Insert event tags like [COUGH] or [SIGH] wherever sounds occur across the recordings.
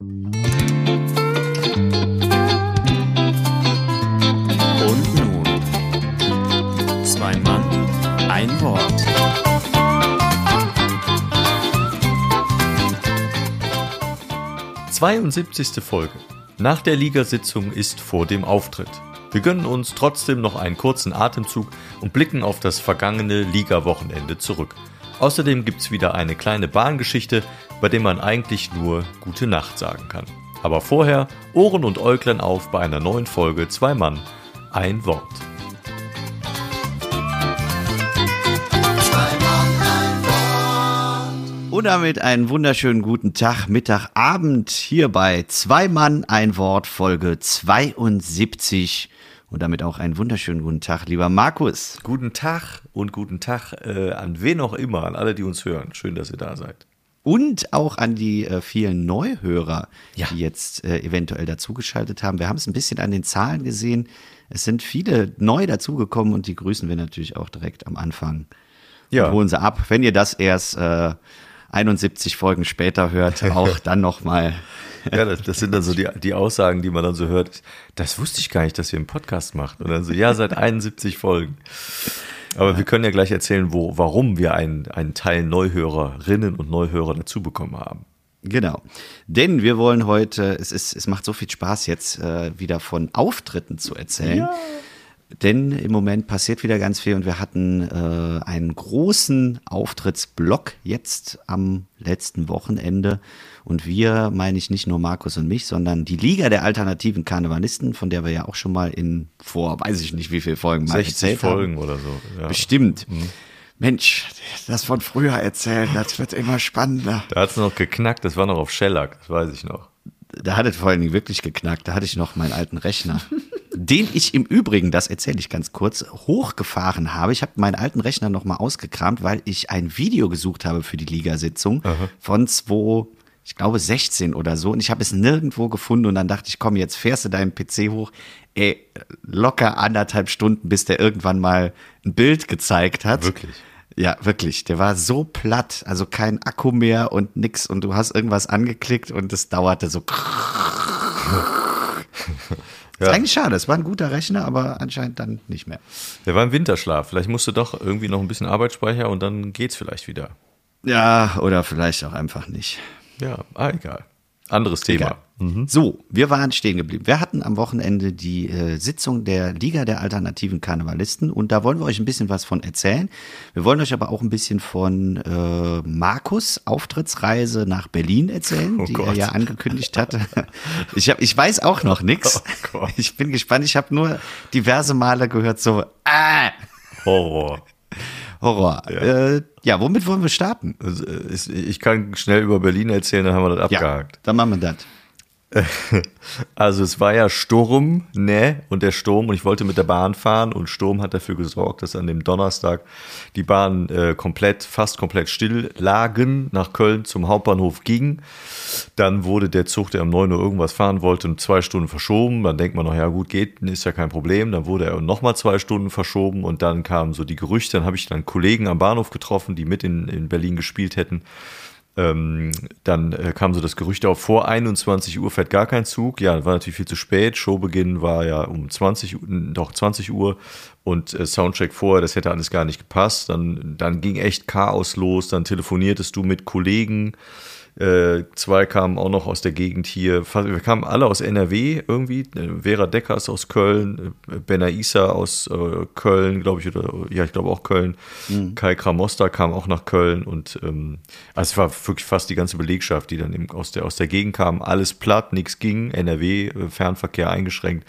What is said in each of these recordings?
Und nun, zwei Mann, ein Wort. Zweiundsiebzigste Folge. Nach der Ligasitzung ist vor dem Auftritt. Wir gönnen uns trotzdem noch einen kurzen Atemzug und blicken auf das vergangene Liga-Wochenende zurück. Außerdem gibt's wieder eine kleine Bahngeschichte, bei der man eigentlich nur Gute Nacht sagen kann. Aber vorher Ohren und Äuglein auf bei einer neuen Folge Zwei Mann, ein Wort. Und damit einen wunderschönen guten Tag, Mittag, Abend hier bei Zwei Mann, ein Wort, Folge 72. Und damit auch einen wunderschönen guten Tag, lieber Markus. Guten Tag und guten Tag äh, an wen auch immer, an alle, die uns hören. Schön, dass ihr da seid. Und auch an die äh, vielen Neuhörer, Ja. die jetzt äh, eventuell dazugeschaltet haben. Wir haben es ein bisschen an den Zahlen gesehen. Es sind viele neu dazugekommen und die grüßen wir natürlich auch direkt am Anfang. Ja. Und holen sie ab. Wenn ihr das erst äh, 71 Folgen später hört, [LAUGHS] auch dann nochmal. [LAUGHS] Ja, das, das sind dann so die, die Aussagen, die man dann so hört. Das wusste ich gar nicht, dass ihr einen Podcast macht. Und dann so, ja, seit 71 Folgen. Aber wir können ja gleich erzählen, wo, warum wir einen, einen Teil Neuhörerinnen und Neuhörer dazu bekommen haben. Genau. Denn wir wollen heute, es, ist, es macht so viel Spaß jetzt äh, wieder von Auftritten zu erzählen. Denn im Moment passiert wieder ganz viel und wir hatten äh, einen großen Auftrittsblock jetzt am letzten Wochenende. Und wir meine ich nicht nur Markus und mich, sondern die Liga der alternativen Karnevalisten, von der wir ja auch schon mal in vor, weiß ich nicht wie viele Folgen mal 60 erzählt Folgen haben. oder so. Ja. Bestimmt. Mensch, das von früher erzählen, das wird immer spannender. Da hat es noch geknackt, das war noch auf Shellac, das weiß ich noch. Da hat es vor allen Dingen wirklich geknackt. Da hatte ich noch meinen alten Rechner, den ich im Übrigen, das erzähle ich ganz kurz, hochgefahren habe. Ich habe meinen alten Rechner noch mal ausgekramt, weil ich ein Video gesucht habe für die Ligasitzung von 2, ich glaube 16 oder so. Und ich habe es nirgendwo gefunden. Und dann dachte ich, komm, jetzt fährst du deinen PC hoch. Ey, locker anderthalb Stunden, bis der irgendwann mal ein Bild gezeigt hat. Wirklich? Ja, wirklich. Der war so platt, also kein Akku mehr und nix. Und du hast irgendwas angeklickt und es dauerte so. Ist eigentlich schade. Es war ein guter Rechner, aber anscheinend dann nicht mehr. Der war im Winterschlaf. Vielleicht musst du doch irgendwie noch ein bisschen Arbeitsspeicher und dann geht's vielleicht wieder. Ja, oder vielleicht auch einfach nicht. Ja, ah, egal. Anderes Thema. Egal. So, wir waren stehen geblieben. Wir hatten am Wochenende die äh, Sitzung der Liga der alternativen Karnevalisten und da wollen wir euch ein bisschen was von erzählen. Wir wollen euch aber auch ein bisschen von äh, Markus Auftrittsreise nach Berlin erzählen, Oh die Gott. er ja angekündigt hatte. [LAUGHS] Ich, hab, ich weiß auch noch nichts. Oh ich bin gespannt. Ich habe nur diverse Male gehört so, ah, Horror. Horror. Ja, äh, ja womit wollen wir starten? Also, äh, Ich kann schnell über Berlin erzählen, dann haben wir das Ja, abgehakt. dann machen wir das. [LAUGHS] Also es war ja Sturm, ne? Und der Sturm, und ich wollte mit der Bahn fahren und Sturm hat dafür gesorgt, dass an dem Donnerstag die Bahn äh, komplett, fast komplett still lagen, nach Köln zum Hauptbahnhof ging. Dann wurde der Zug, der um 9 Uhr irgendwas fahren wollte, um zwei Stunden verschoben. Dann denkt man noch, ja gut, geht, ist ja kein Problem. Dann wurde er nochmal zwei Stunden verschoben und dann kamen so die Gerüchte. Dann habe ich dann Kollegen am Bahnhof getroffen, die mit in, in Berlin gespielt hätten. Ähm, dann äh, kam so das Gerücht auf, vor 21 Uhr fährt gar kein Zug. Ja, war natürlich viel zu spät. Showbeginn war ja um 20 Uhr, doch 20 Uhr und äh, Soundcheck vorher, das hätte alles gar nicht gepasst. Dann, dann ging echt Chaos los. Dann telefoniertest du mit Kollegen. Äh, zwei kamen auch noch aus der Gegend hier. Wir kamen alle aus NRW irgendwie. Äh, Vera Deckers aus Köln, äh, Benaisa aus äh, Köln, glaube ich, oder ja, ich glaube auch Köln. Kai Kramoster kam auch nach Köln und ähm, also es war wirklich fast die ganze Belegschaft, die dann eben aus der, aus der Gegend kam. Alles platt, nichts ging, NRW, Fernverkehr eingeschränkt.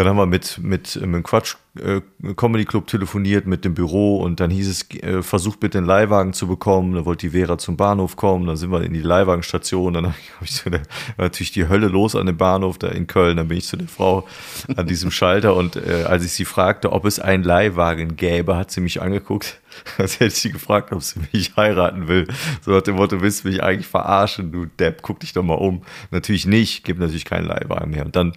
Dann haben wir mit, mit, mit dem Quatsch äh, Comedy Club telefoniert, mit dem Büro und dann hieß es, äh, versucht bitte einen Leihwagen zu bekommen. Dann wollte die Vera zum Bahnhof kommen, dann sind wir in die Leihwagenstation, dann [LAUGHS] habe ich so war natürlich die Hölle los an dem Bahnhof da in Köln. Dann bin ich zu der Frau an diesem Schalter und äh, als ich sie fragte, ob es einen Leihwagen gäbe, hat sie mich angeguckt, [LAUGHS] als hätte sie gefragt, ob sie mich heiraten will. So nach dem Motto, willst du mich eigentlich verarschen, du Depp, guck dich doch mal um. Natürlich nicht, gibt natürlich keinen Leihwagen mehr. Und dann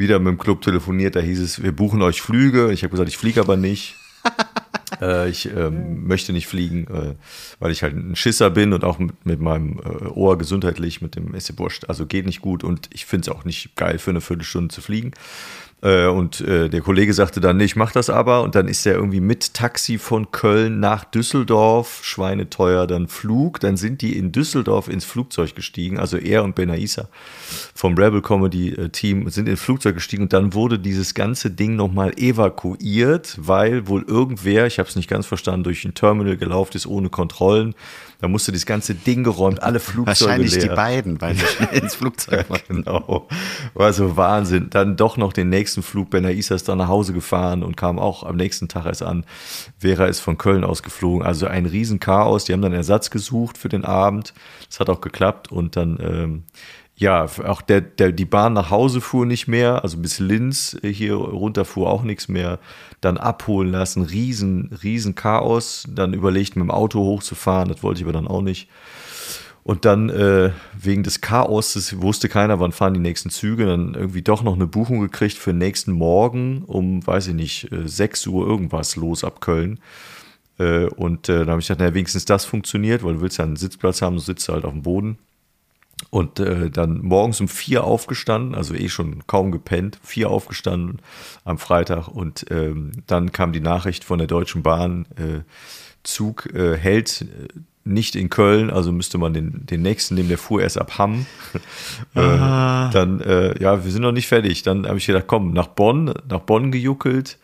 wieder mit dem Club telefoniert, da hieß es, wir buchen euch Flüge. Ich habe gesagt, ich fliege aber nicht. [LAUGHS] äh, ich ähm, möchte nicht fliegen, äh, weil ich halt ein Schisser bin und auch mit, mit meinem äh, Ohr gesundheitlich, mit dem wurscht. Also geht nicht gut und ich finde es auch nicht geil, für eine Viertelstunde zu fliegen. Äh, und äh, der Kollege sagte dann, nee, ich mach das aber. Und dann ist er irgendwie mit Taxi von Köln nach Düsseldorf, schweineteuer, dann Flug. Dann sind die in Düsseldorf ins Flugzeug gestiegen, also er und Benaisa vom Rebel Comedy äh, Team sind ins Flugzeug gestiegen und dann wurde dieses ganze Ding nochmal evakuiert, weil wohl irgendwer, ich habe es nicht ganz verstanden, durch ein Terminal gelaufen ist ohne Kontrollen. Da musste das ganze Ding geräumt, alle Flugzeuge Wahrscheinlich leer. die beiden, weil sie ins Flugzeug [LAUGHS] wollten. Genau. War so Wahnsinn. Dann doch noch den nächsten Flug. Benaisa ist dann nach Hause gefahren und kam auch am nächsten Tag erst an. Vera ist von Köln aus geflogen. Also ein Riesenchaos. Die haben dann Ersatz gesucht für den Abend. Das hat auch geklappt. Und dann, ähm, ja, auch der, der, die Bahn nach Hause fuhr nicht mehr. Also bis Linz hier runter fuhr auch nichts mehr. Dann abholen lassen. Riesen, riesen Chaos. Dann überlegt, mit dem Auto hochzufahren. Das wollte ich aber dann auch nicht. Und dann äh, wegen des Chaos, das wusste keiner, wann fahren die nächsten Züge, dann irgendwie doch noch eine Buchung gekriegt für den nächsten Morgen um, weiß ich nicht, äh, 6 Uhr irgendwas los ab Köln. Äh, und äh, dann habe ich gedacht, naja, wenigstens das funktioniert, weil du willst ja einen Sitzplatz haben, du sitzt halt auf dem Boden. Und äh, dann morgens um vier aufgestanden, also eh schon kaum gepennt, vier aufgestanden am Freitag. Und ähm, dann kam die Nachricht von der Deutschen Bahn, äh, Zug äh, hält äh, nicht in Köln, also müsste man den, den nächsten nehmen, der fuhr erst ab Hamm. [LAUGHS] äh, dann, äh, ja, wir sind noch nicht fertig. Dann habe ich gedacht, komm, nach Bonn, nach Bonn gejuckelt,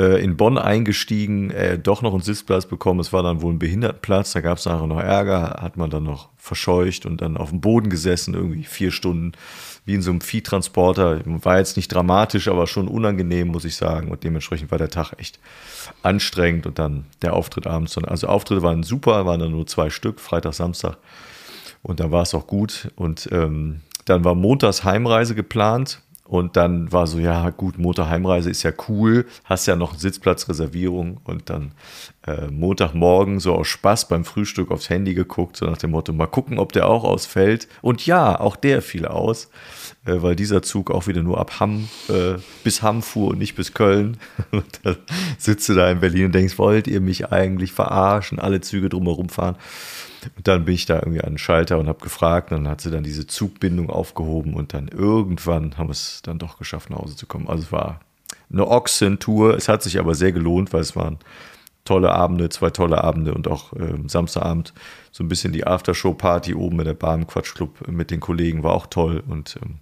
äh, in Bonn eingestiegen, äh, doch noch einen Sitzplatz bekommen. Es war dann wohl ein Behindertenplatz, da gab es nachher noch Ärger, hat man dann noch verscheucht und dann auf dem Boden gesessen, irgendwie vier Stunden, wie in so einem Viehtransporter. War jetzt nicht dramatisch, aber schon unangenehm, muss ich sagen. Und dementsprechend war der Tag echt anstrengend und dann der Auftritt abends. Also Auftritte waren super, waren dann nur zwei Stück, Freitag, Samstag. Und dann war es auch gut. Und ähm, dann war montags Heimreise geplant. Und dann war so, ja gut, Montag-Heimreise ist ja cool, hast ja noch Sitzplatzreservierung und dann äh, Montagmorgen so aus Spaß beim Frühstück aufs Handy geguckt, so nach dem Motto, mal gucken, ob der auch ausfällt. Und ja, auch der fiel aus, äh, weil dieser Zug auch wieder nur ab Hamm äh, bis Hamm fuhr und nicht bis Köln. [LAUGHS] Und dann sitzt du da in Berlin und denkst, wollt ihr mich eigentlich verarschen, alle Züge drumherum fahren? Und dann bin ich da irgendwie an den Schalter und habe gefragt. Und dann hat sie dann diese Zugbindung aufgehoben und dann irgendwann haben wir es dann doch geschafft, nach Hause zu kommen. Also es war eine Ochsentour. Es hat sich aber sehr gelohnt, weil es waren tolle Abende, zwei tolle Abende und auch ähm, Samstagabend so ein bisschen die Aftershow-Party oben in der Bar im Quatschclub mit den Kollegen war auch toll und ähm,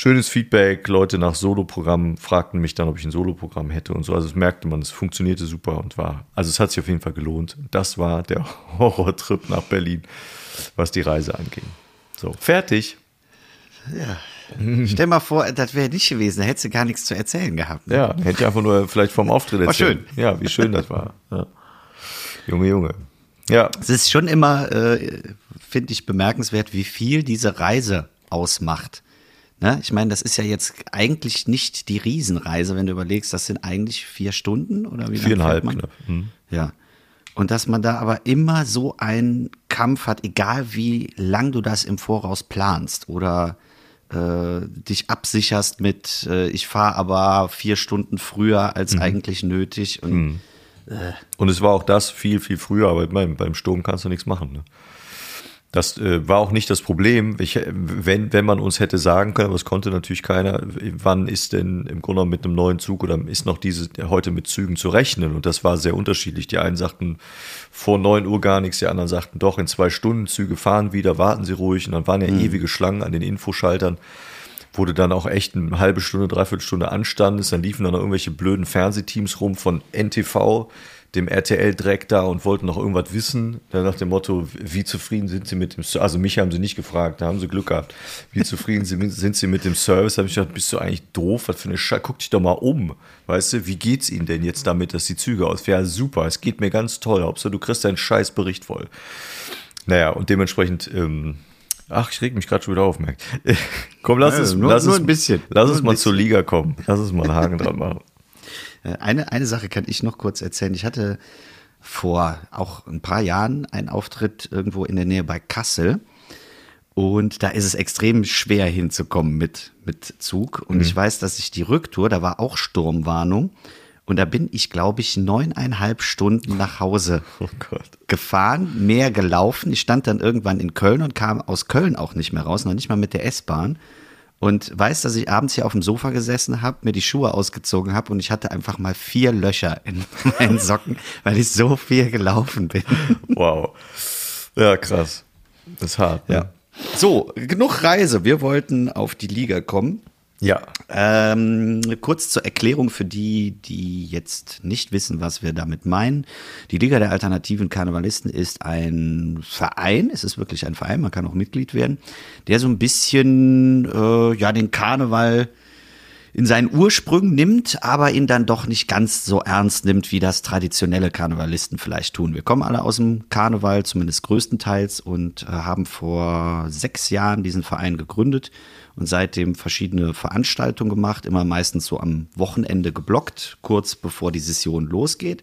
schönes Feedback. Leute nach Soloprogramm fragten mich dann, ob ich ein Soloprogramm hätte und so. Also es merkte man, es funktionierte super und war, also es hat sich auf jeden Fall gelohnt. Das war der [LAUGHS] Horrortrip nach Berlin, was die Reise anging. So, fertig. Ja. Stell mal vor, das wäre nicht gewesen, da hättest du gar nichts zu erzählen gehabt. Ne? Ja, hätte ich einfach nur vielleicht vom Auftritt War erzählen. Ja, wie schön das war. Ja. Junge, Junge. Ja, Es ist schon immer, äh, finde ich, bemerkenswert, wie viel diese Reise ausmacht. Ne? Ich meine, das ist ja jetzt eigentlich nicht die Riesenreise, wenn du überlegst, das sind eigentlich vier Stunden oder wie lange viereinhalb man? knapp. Hm. Ja. Und dass man da aber immer so einen Kampf hat, egal wie lang du das im Voraus planst oder äh, dich absicherst mit, äh, ich fahre aber vier Stunden früher als eigentlich nötig. Und Und es war auch das viel, viel früher, aber beim, beim Sturm kannst du nichts machen. Ne? Das äh, war auch nicht das Problem. Ich, äh, wenn, wenn man uns hätte sagen können, aber es konnte natürlich keiner, wann ist denn im Grunde mit einem neuen Zug oder ist noch diese heute mit Zügen zu rechnen? Und das war sehr unterschiedlich. Die einen sagten vor 9 Uhr gar nichts, die anderen sagten doch, in zwei Stunden Züge fahren wieder, warten Sie ruhig. Und dann waren ja ewige Schlangen an den Infoschaltern wo du dann auch echt eine halbe Stunde, dreiviertel Stunde anstandest. Dann liefen dann noch irgendwelche blöden Fernsehteams rum von NTV, dem RTL-Dreck da und wollten noch irgendwas wissen. Dann nach dem Motto, wie zufrieden sind sie mit dem Service? Also mich haben sie nicht gefragt, da haben sie Glück gehabt. Wie zufrieden sind sie mit dem Service? Da habe ich gedacht, bist du eigentlich doof? Was für eine Scheiße? Guck dich doch mal um. Weißt du, wie geht's ihnen denn jetzt damit, dass die Züge aus? Ja, super, es geht mir ganz toll. Hauptsache, du kriegst deinen scheiß Bericht voll. Naja, und dementsprechend, ähm, ach, ich reg mich gerade schon wieder auf, merkt. [LAUGHS] Komm, lass Ja, es, nur- lass nur es, ein bisschen. Lass Nur es mal bisschen. zur Liga kommen. Lass es mal einen Haken dran machen. Äh, Eine, eine Sache kann ich noch kurz erzählen. Ich hatte vor auch ein paar Jahren einen Auftritt irgendwo in der Nähe bei Kassel. Und da ist es extrem schwer hinzukommen mit, mit Zug. Und ich weiß, dass ich die Rücktour, da war auch Sturmwarnung. Und da bin ich, glaube ich, neuneinhalb Stunden nach Hause [LAUGHS] Oh gefahren, mehr gelaufen. Ich stand dann irgendwann in Köln und kam aus Köln auch nicht mehr raus, noch nicht mal mit der S-Bahn. Und weiß, dass ich abends hier auf dem Sofa gesessen habe, mir die Schuhe ausgezogen habe und ich hatte einfach mal vier Löcher in [LAUGHS] meinen Socken, weil ich so viel gelaufen bin. [LAUGHS] Wow. Ja, krass. Das ist hart. ne? Ja. So, genug Reise. Wir wollten auf die Liga kommen. Ja. Ähm, kurz zur Erklärung für die, die jetzt nicht wissen, was wir damit meinen. Die Liga der alternativen Karnevalisten ist ein Verein, es ist wirklich ein Verein, man kann auch Mitglied werden, der so ein bisschen äh, ja den Karneval in seinen Ursprüngen nimmt, aber ihn dann doch nicht ganz so ernst nimmt, wie das traditionelle Karnevalisten vielleicht tun. Wir kommen alle aus dem Karneval, zumindest größtenteils, und äh, haben vor sechs Jahren diesen Verein gegründet und seitdem verschiedene Veranstaltungen gemacht, immer meistens so am Wochenende geblockt, kurz bevor die Session losgeht.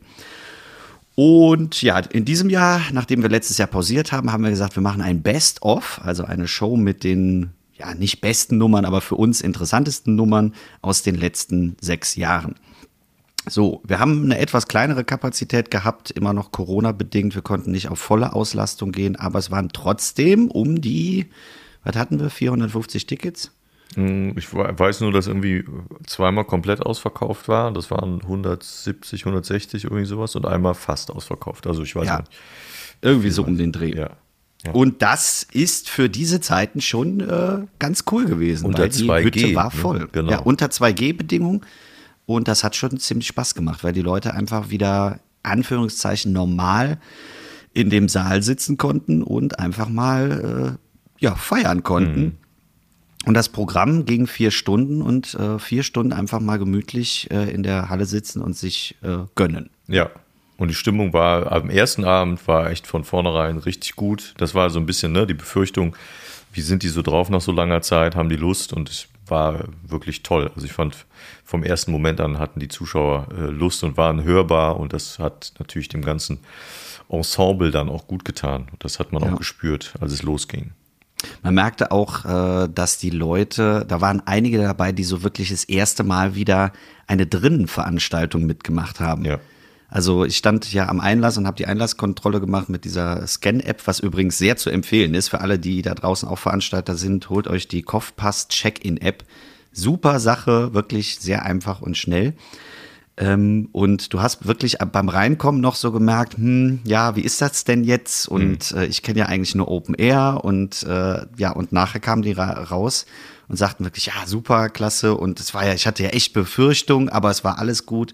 Und ja, in diesem Jahr, nachdem wir letztes Jahr pausiert haben, haben wir gesagt, wir machen ein Best-of, also eine Show mit den, ja, nicht besten Nummern, aber für uns interessantesten Nummern aus den letzten sechs Jahren. So, wir haben eine etwas kleinere Kapazität gehabt, immer noch Corona-bedingt. Wir konnten nicht auf volle Auslastung gehen, aber es waren trotzdem um die, was hatten wir, 450 Tickets? Hm, Ich we- weiß nur, dass irgendwie zweimal komplett ausverkauft war. Das waren 170, 160, irgendwie sowas. Und einmal fast ausverkauft. Also ich weiß Ja. nicht. Irgendwie so um den Dreh. Ja. Ja. Und das ist für diese Zeiten schon äh, ganz cool gewesen. Unter weil die 2G, Hütte war ne? voll. Genau. Ja, unter 2G-Bedingungen. Und das hat schon ziemlich Spaß gemacht, weil die Leute einfach wieder, Anführungszeichen, normal in dem Saal sitzen konnten und einfach mal äh, ja, feiern konnten. Mhm. Und das Programm ging vier Stunden und äh, vier Stunden einfach mal gemütlich äh, in der Halle sitzen und sich äh, gönnen. Ja. Und die Stimmung war am ersten Abend war echt von vornherein richtig gut. Das war so ein bisschen ne, die Befürchtung, wie sind die so drauf nach so langer Zeit, haben die Lust und es war wirklich toll. Also ich fand vom ersten Moment an hatten die Zuschauer äh, Lust und waren hörbar und das hat natürlich dem ganzen Ensemble dann auch gut getan. Und das hat man Ja. auch gespürt, als es losging. Man merkte auch, äh, dass die Leute, da waren einige dabei, die so wirklich das erste Mal wieder eine Drinnenveranstaltung mitgemacht haben. Ja. Also ich stand ja am Einlass und habe die Einlasskontrolle gemacht mit dieser Scan-App, was übrigens sehr zu empfehlen ist für alle, die da draußen auch Veranstalter sind. Holt euch die Kopfpass Check-in-App. Super Sache, wirklich sehr einfach und schnell. Ähm, und du hast wirklich beim Reinkommen noch so gemerkt, hm, ja, wie ist das denn jetzt? Und äh, ich kenne ja eigentlich nur Open Air und äh, ja, und nachher kamen die ra raus und sagten wirklich, ja, super, klasse. Und es war ja, ich hatte ja echt Befürchtung, aber es war alles gut.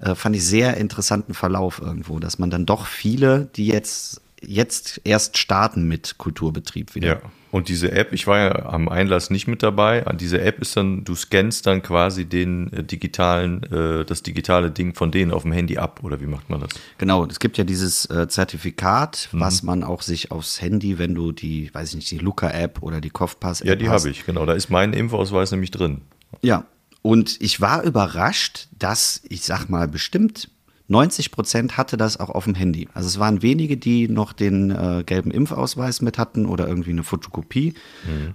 Äh, fand ich sehr interessanten Verlauf irgendwo, dass man dann doch viele, die jetzt, jetzt erst starten mit Kulturbetrieb wieder. Ja. Und diese App, ich war ja am Einlass nicht mit dabei. An diese App ist dann, du scannst dann quasi den äh, digitalen, äh, das digitale Ding von denen auf dem Handy ab, oder wie macht man das? Genau, es gibt ja dieses äh, Zertifikat, was man auch sich aufs Handy, wenn du die, weiß ich nicht, die Luca-App oder die Kopfpass-App Ja, die habe ich, genau. Da ist mein Impfausweis nämlich drin. Ja, und ich war überrascht, dass, ich sag mal, bestimmt 90 Prozent hatte das auch auf dem Handy. Also es waren wenige, die noch den äh, gelben Impfausweis mit hatten oder irgendwie eine Fotokopie.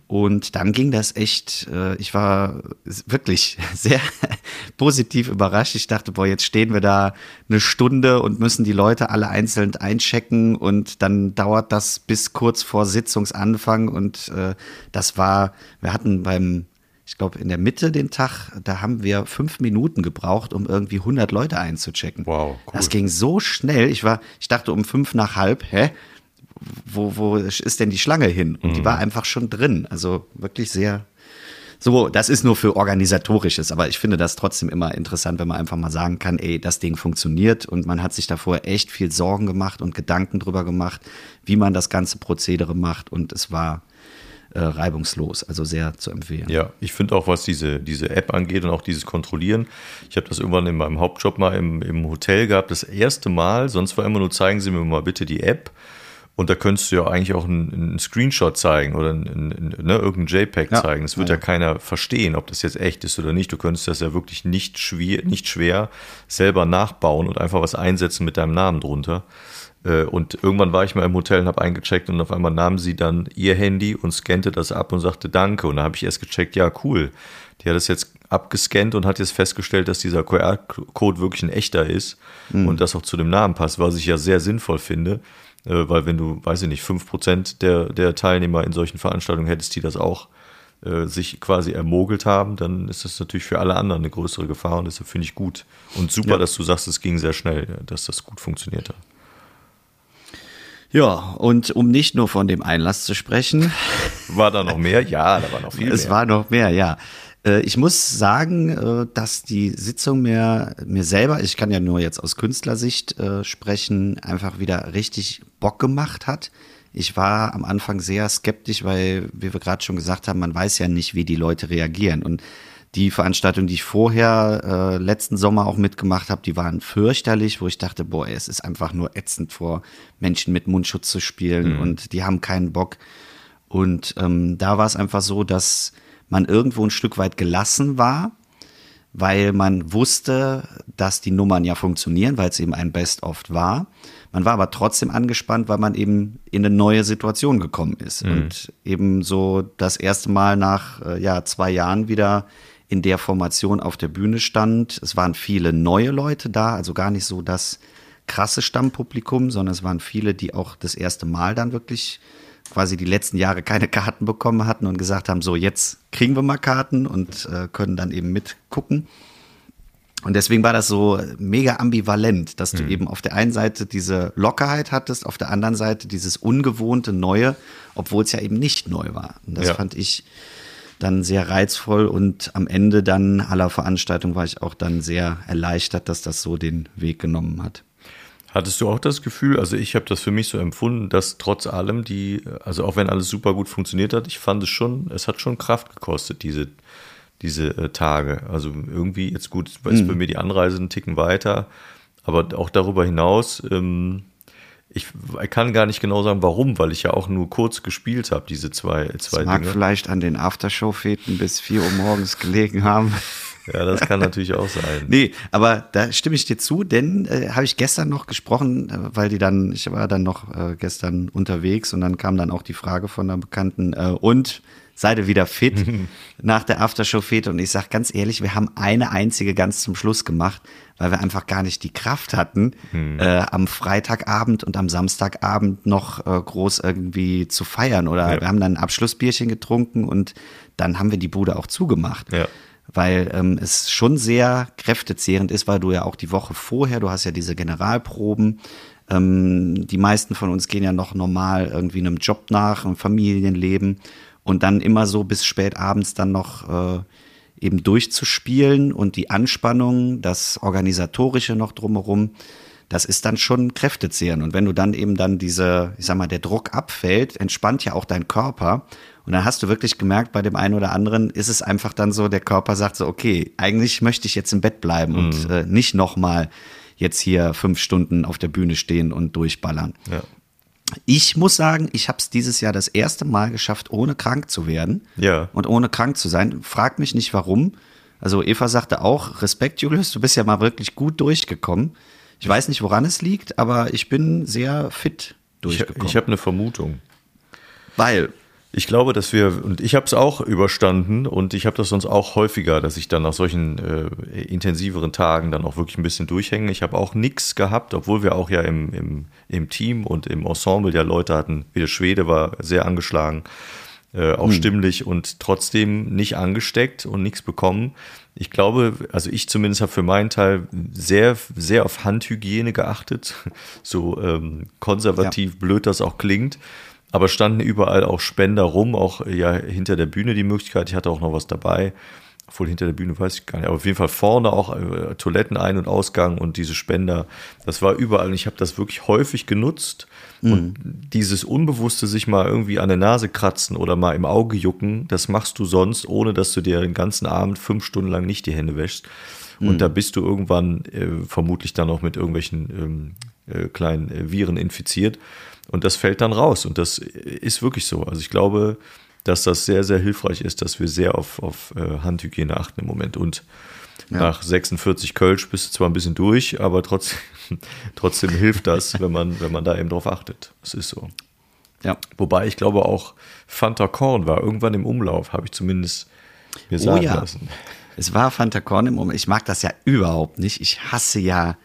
Und dann ging das echt, äh, ich war wirklich [LAUGHS] sehr positiv überrascht. Ich dachte, boah, jetzt stehen wir da eine Stunde und müssen die Leute alle einzeln einchecken und dann dauert das bis kurz vor Sitzungsanfang. Und äh, das war, wir hatten beim ich glaube, in der Mitte den Tag, da haben wir fünf Minuten gebraucht, um irgendwie 100 Leute einzuchecken. Wow, cool. Das ging so schnell. Ich war, ich dachte um fünf nach halb, hä? Wo, wo ist denn die Schlange hin? Und die Mhm. war einfach schon drin. Also wirklich sehr. So, das ist nur für organisatorisches, aber ich finde das trotzdem immer interessant, wenn man einfach mal sagen kann, ey, das Ding funktioniert und man hat sich davor echt viel Sorgen gemacht und Gedanken drüber gemacht, wie man das ganze Prozedere macht und es war äh, reibungslos, also sehr zu empfehlen. Ja, ich finde auch, was diese, diese App angeht und auch dieses Kontrollieren. Ich habe das irgendwann in meinem Hauptjob mal im, im Hotel gehabt, das erste Mal. Sonst war immer nur, zeigen Sie mir mal bitte die App. Und da könntest du ja eigentlich auch einen, einen Screenshot zeigen oder einen, einen, ne, irgendein JPEG Ja. zeigen. Das wird ja. keiner verstehen, ob das jetzt echt ist oder nicht. Du könntest das ja wirklich nicht schwer, nicht schwer selber nachbauen und einfach was einsetzen mit deinem Namen drunter. Äh, Und irgendwann war ich mal im Hotel und habe eingecheckt und auf einmal nahm sie dann ihr Handy und scannte das ab und sagte Danke. Und da habe ich erst gecheckt, ja, cool. Die hat das jetzt abgescannt und hat jetzt festgestellt, dass dieser QR-Code wirklich ein echter ist mhm. und das auch zu dem Namen passt, was ich ja sehr sinnvoll finde, äh, weil wenn du, weiß ich nicht, 5% der, der Teilnehmer in solchen Veranstaltungen hättest, die das auch äh, sich quasi ermogelt haben, dann ist das natürlich für alle anderen eine größere Gefahr und deshalb finde ich gut. Und super, ja. dass du sagst, es ging sehr schnell, dass das gut funktioniert hat. Ja, und um nicht nur von dem Einlass zu sprechen. [LAUGHS] War da noch mehr? Ja, da war noch viel es mehr. Es war noch mehr, ja. Äh, ich muss sagen, äh, dass die Sitzung mir, mir selber, ich kann ja nur jetzt aus Künstlersicht äh, sprechen, einfach wieder richtig Bock gemacht hat. Ich war am Anfang sehr skeptisch, weil, wie wir gerade schon gesagt haben, man weiß ja nicht, wie die Leute reagieren. Und die Veranstaltung, die ich vorher äh, letzten Sommer auch mitgemacht habe, die waren fürchterlich, wo ich dachte, boah, es ist einfach nur ätzend vor Menschen mit Mundschutz zu spielen mhm. und die haben keinen Bock. Und ähm, da war es einfach so, dass man irgendwo ein Stück weit gelassen war, weil man wusste, dass die Nummern ja funktionieren, weil es eben ein Best-of war. Man war aber trotzdem angespannt, weil man eben in eine neue Situation gekommen ist mhm. und eben so das erste Mal nach äh, ja, zwei Jahren wieder in der Formation auf der Bühne stand. Es waren viele neue Leute da, also gar nicht so das krasse Stammpublikum, sondern es waren viele, die auch das erste Mal dann wirklich quasi die letzten Jahre keine Karten bekommen hatten und gesagt haben, so jetzt kriegen wir mal Karten und äh, können dann eben mitgucken. Und deswegen war das so mega ambivalent, dass du mhm. eben auf der einen Seite diese Lockerheit hattest, auf der anderen Seite dieses ungewohnte Neue, obwohl es ja eben nicht neu war. Und das ja. fand ich dann sehr reizvoll und am Ende dann aller Veranstaltung war ich auch dann sehr erleichtert, dass das so den Weg genommen hat. Hattest du auch das Gefühl, also ich habe das für mich so empfunden, dass trotz allem die, also auch wenn alles super gut funktioniert hat, ich fand es schon, es hat schon Kraft gekostet, diese, diese äh, Tage. Also irgendwie, jetzt gut, ist mhm. bei mir die Anreise einen Ticken weiter, aber auch darüber hinaus, ähm, ich kann gar nicht genau sagen, warum, weil ich ja auch nur kurz gespielt habe, diese zwei, zwei das mag Dinge. vielleicht an den Aftershow-Feten bis 4 Uhr morgens gelegen haben. Ja, das kann natürlich auch sein. [LAUGHS] Nee, aber da stimme ich dir zu, denn äh, habe ich gestern noch gesprochen, äh, weil die dann, ich war dann noch äh, gestern unterwegs und dann kam dann auch die Frage von einer Bekannten, äh, und seid ihr wieder fit [LAUGHS] nach der Aftershow-Fete? Und ich sage ganz ehrlich, wir haben eine einzige ganz zum Schluss gemacht, weil wir einfach gar nicht die Kraft hatten, mhm. äh, am Freitagabend und am Samstagabend noch äh, groß irgendwie zu feiern. Oder ja. wir haben dann ein Abschlussbierchen getrunken und dann haben wir die Bude auch zugemacht. Ja weil ähm, es schon sehr kräftezehrend ist, weil du ja auch die Woche vorher, du hast ja diese Generalproben, ähm, die meisten von uns gehen ja noch normal irgendwie einem Job nach, einem Familienleben und dann immer so bis spät abends dann noch äh, eben durchzuspielen und die Anspannung, das Organisatorische noch drumherum, das ist dann schon kräftezehrend. Und wenn du dann eben dann diese, ich sag mal, der Druck abfällt, entspannt ja auch dein Körper und dann hast du wirklich gemerkt, bei dem einen oder anderen ist es einfach dann so, der Körper sagt so, okay, eigentlich möchte ich jetzt im Bett bleiben mhm. und äh, nicht nochmal jetzt hier fünf Stunden auf der Bühne stehen und durchballern. Ja. Ich muss sagen, ich habe es dieses Jahr das erste Mal geschafft, ohne krank zu werden ja. und ohne krank zu sein. Frag mich nicht warum. Also Eva sagte auch, Respekt, Julius, du bist ja mal wirklich gut durchgekommen. Ich weiß nicht, woran es liegt, aber ich bin sehr fit durchgekommen. Ich, ich habe eine Vermutung. Weil ich glaube, dass wir, und ich habe es auch überstanden und ich habe das sonst auch häufiger, dass ich dann nach solchen äh, intensiveren Tagen dann auch wirklich ein bisschen durchhänge. Ich habe auch nichts gehabt, obwohl wir auch ja im, im, im Team und im Ensemble ja Leute hatten, wie der Schwede war sehr angeschlagen, äh, auch hm. stimmlich und trotzdem nicht angesteckt und nichts bekommen. Ich glaube, also ich zumindest habe für meinen Teil sehr, sehr auf Handhygiene geachtet, [LAUGHS] so ähm, konservativ ja. blöd das auch klingt aber standen überall auch Spender rum, auch ja hinter der Bühne die Möglichkeit. Ich hatte auch noch was dabei. Obwohl hinter der Bühne weiß ich gar nicht, aber auf jeden Fall vorne auch äh, Toiletten Ein- und Ausgang und diese Spender. Das war überall und ich habe das wirklich häufig genutzt. Mhm. Und dieses Unbewusste sich mal irgendwie an der Nase kratzen oder mal im Auge jucken, das machst du sonst, ohne dass du dir den ganzen Abend fünf Stunden lang nicht die Hände wäschst. Mhm. Und da bist du irgendwann äh, vermutlich dann auch mit irgendwelchen ähm, äh, kleinen äh, Viren infiziert. Und das fällt dann raus. Und das ist wirklich so. Also ich glaube, dass das sehr, sehr hilfreich ist, dass wir sehr auf, auf äh, Handhygiene achten im Moment. Und ja. nach 46 Kölsch bist du zwar ein bisschen durch, aber trotzdem, [LAUGHS] trotzdem hilft das, wenn man, wenn man da eben drauf achtet. Das ist so. Ja. Wobei ich glaube auch Fanta Korn war irgendwann im Umlauf, habe ich zumindest mir oh sagen oh ja. lassen. Es war Fanta Korn im Moment. Ich mag das ja überhaupt nicht. Ich hasse ja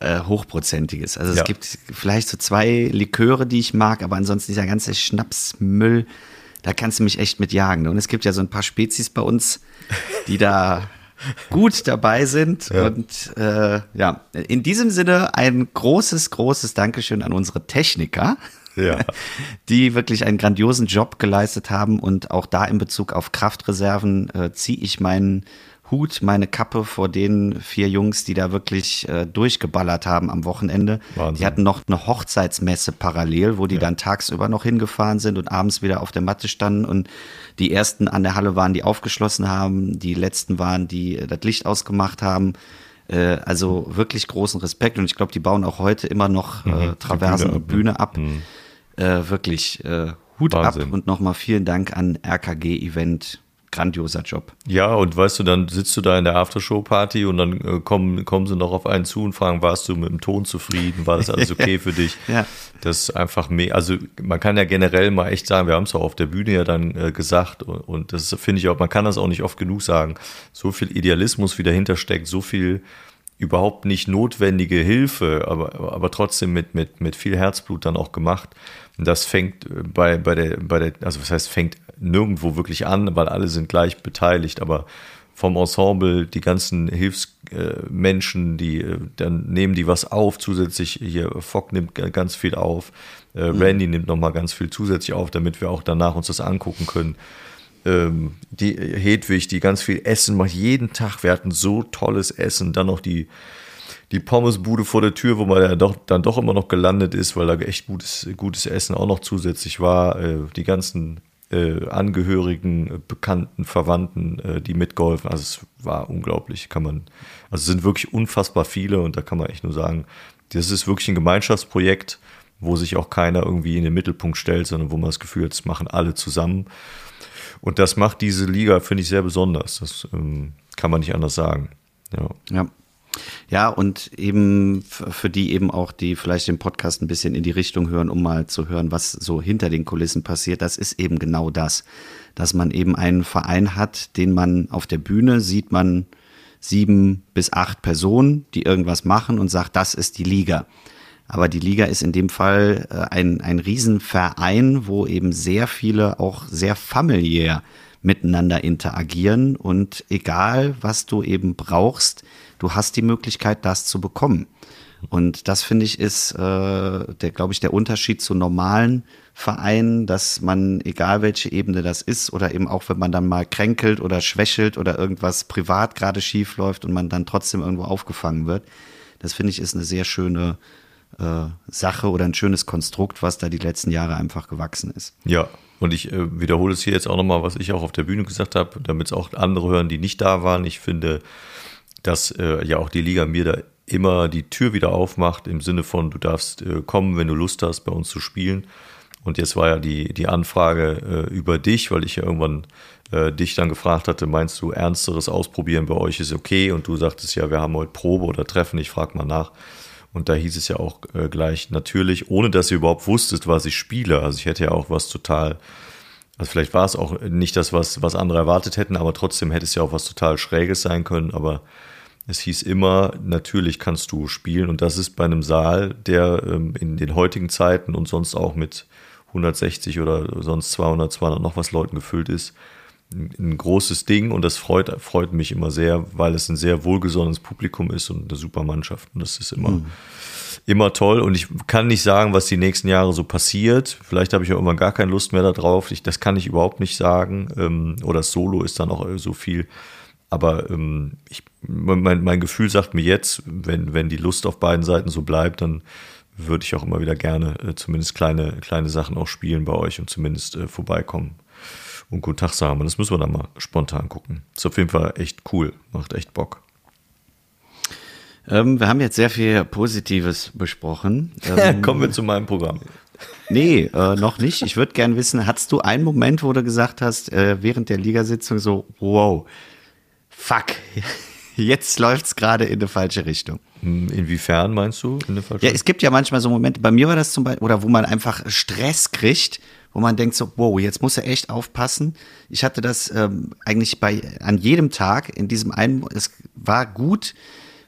äh, hochprozentiges. Also Ja. es gibt vielleicht so zwei Liköre, die ich mag, aber ansonsten dieser ganze Schnapsmüll, da kannst du mich echt mit jagen. Und es gibt ja so ein paar Spezies bei uns, die da [LAUGHS] gut dabei sind. Und äh, ja, in diesem Sinne ein großes, großes Dankeschön an unsere Techniker. Ja. [LAUGHS] die wirklich einen grandiosen Job geleistet haben und auch da in Bezug auf Kraftreserven äh, ziehe ich meinen Hut, meine Kappe vor den vier Jungs, die da wirklich äh, durchgeballert haben am Wochenende. Wahnsinn. Die hatten noch eine Hochzeitsmesse parallel, wo die dann tagsüber noch hingefahren sind und abends wieder auf der Matte standen und die ersten an der Halle waren, die aufgeschlossen haben, die letzten waren, die äh, das Licht ausgemacht haben. Äh, also wirklich großen Respekt und ich glaube, die bauen auch heute immer noch äh, Traversen Mhm. Bühne ab, und ne? Bühne ab. Äh, wirklich äh, Hut Wahnsinn. ab und nochmal vielen Dank an RKG Event. Grandioser Job. Ja, und weißt du, dann sitzt du da in der Aftershow-Party und dann äh, kommen, kommen sie noch auf einen zu und fragen, warst du mit dem Ton zufrieden? War das alles [LAUGHS] okay für dich? Ja. Das ist einfach mehr, also man kann ja generell mal echt sagen, wir haben es auch auf der Bühne ja dann äh, gesagt und, und das finde ich auch, man kann das auch nicht oft genug sagen, so viel Idealismus, wie dahinter steckt, so viel überhaupt nicht notwendige Hilfe, aber, aber trotzdem mit, mit, mit viel Herzblut dann auch gemacht. Das fängt bei, bei der, bei der, also was heißt, fängt nirgendwo wirklich an, weil alle sind gleich beteiligt, aber vom Ensemble, die ganzen Hilfsmenschen, die äh, dann nehmen die was auf, zusätzlich hier, Fock nimmt ganz viel auf, äh, Randy nimmt nochmal ganz viel zusätzlich auf, damit wir auch danach uns das angucken können. Ähm, die Hedwig, die ganz viel Essen macht, jeden Tag, wir hatten so tolles Essen, dann noch die, die Pommesbude vor der Tür, wo man ja doch, dann doch immer noch gelandet ist, weil da echt gutes, gutes Essen auch noch zusätzlich war. Äh, die ganzen äh, Angehörigen, äh, Bekannten, Verwandten, die mitgeholfen. Also es war unglaublich, kann man, also es sind wirklich unfassbar viele und da kann man echt nur sagen, das ist wirklich ein Gemeinschaftsprojekt, wo sich auch keiner irgendwie in den Mittelpunkt stellt, sondern wo man das Gefühl hat, das machen alle zusammen. Und das macht diese Liga, finde ich, sehr besonders. Das ähm, kann man nicht anders sagen. Ja. Ja. Ja, und eben für die eben auch, die vielleicht den Podcast ein bisschen in die Richtung hören, um mal zu hören, was so hinter den Kulissen passiert, das ist eben genau das, dass man eben einen Verein hat, den man auf der Bühne sieht man sieben bis acht Personen, die irgendwas machen und sagt, das ist die Liga. Aber die Liga ist in dem Fall äh, ein, ein Riesenverein, wo eben sehr viele auch sehr familiär miteinander interagieren und egal, was du eben brauchst, du hast die Möglichkeit, das zu bekommen. Und das finde ich ist, äh, der, glaube ich, der Unterschied zu normalen Vereinen, dass man, egal welche Ebene das ist, oder eben auch, wenn man dann mal kränkelt oder schwächelt oder irgendwas privat gerade schief läuft und man dann trotzdem irgendwo aufgefangen wird, das finde ich ist eine sehr schöne äh, Sache oder ein schönes Konstrukt, was da die letzten Jahre einfach gewachsen ist. Ja, und ich äh, wiederhole es hier jetzt auch nochmal, was ich auch auf der Bühne gesagt habe, damit es auch andere hören, die nicht da waren. Ich finde, dass äh, ja auch die Liga mir da immer die Tür wieder aufmacht, im Sinne von, du darfst äh, kommen, wenn du Lust hast, bei uns zu spielen. Und jetzt war ja die, die Anfrage äh, über dich, weil ich ja irgendwann äh, dich dann gefragt hatte, meinst du, ernsteres Ausprobieren bei euch ist okay? Und du sagtest ja, wir haben heute Probe oder Treffen, ich frage mal nach. Und da hieß es ja auch äh, gleich natürlich, ohne dass ihr überhaupt wusstet, was ich spiele. Also ich hätte ja auch was total, also vielleicht war es auch nicht das, was, was andere erwartet hätten, aber trotzdem hätte es ja auch was total Schräges sein können. Aber es hieß immer, natürlich kannst du spielen. Und das ist bei einem Saal, der ähm, in den heutigen Zeiten und sonst auch mit 160 oder sonst 200, 200 noch was Leuten gefüllt ist, ein, großes Ding. Und das freut, freut mich immer sehr, weil es ein sehr wohlgesonnenes Publikum ist und eine super Mannschaft. Und das ist immer, immer toll. Und ich kann nicht sagen, was die nächsten Jahre so passiert. Vielleicht habe ich auch irgendwann gar keine Lust mehr darauf. Ich, das kann ich überhaupt nicht sagen. Ähm, oder das Solo ist dann auch so viel. Aber ähm, ich, mein, mein Gefühl sagt mir jetzt, wenn, wenn die Lust auf beiden Seiten so bleibt, dann würde ich auch immer wieder gerne äh, zumindest kleine, kleine Sachen auch spielen bei euch und zumindest äh, vorbeikommen und guten Tag sagen. Und das müssen wir dann mal spontan gucken. Ist auf jeden Fall echt cool, macht echt Bock. Ähm, wir haben jetzt sehr viel Positives besprochen. [LAUGHS] Ähm, Kommen wir zu meinem Programm. Nee, äh, noch nicht. Ich würde gern wissen, hattest du einen Moment, wo du gesagt hast, äh, während der Ligasitzung so, wow, fuck, [LAUGHS] jetzt läuft's gerade in eine falsche Richtung. Hm, Inwiefern meinst du? Ja, es gibt ja manchmal so Momente, bei mir war das zum Beispiel, oder wo man einfach Stress kriegt, wo man denkt so, wow, jetzt muss er echt aufpassen. Ich hatte das ähm, eigentlich bei an jedem Tag in diesem einen, es war gut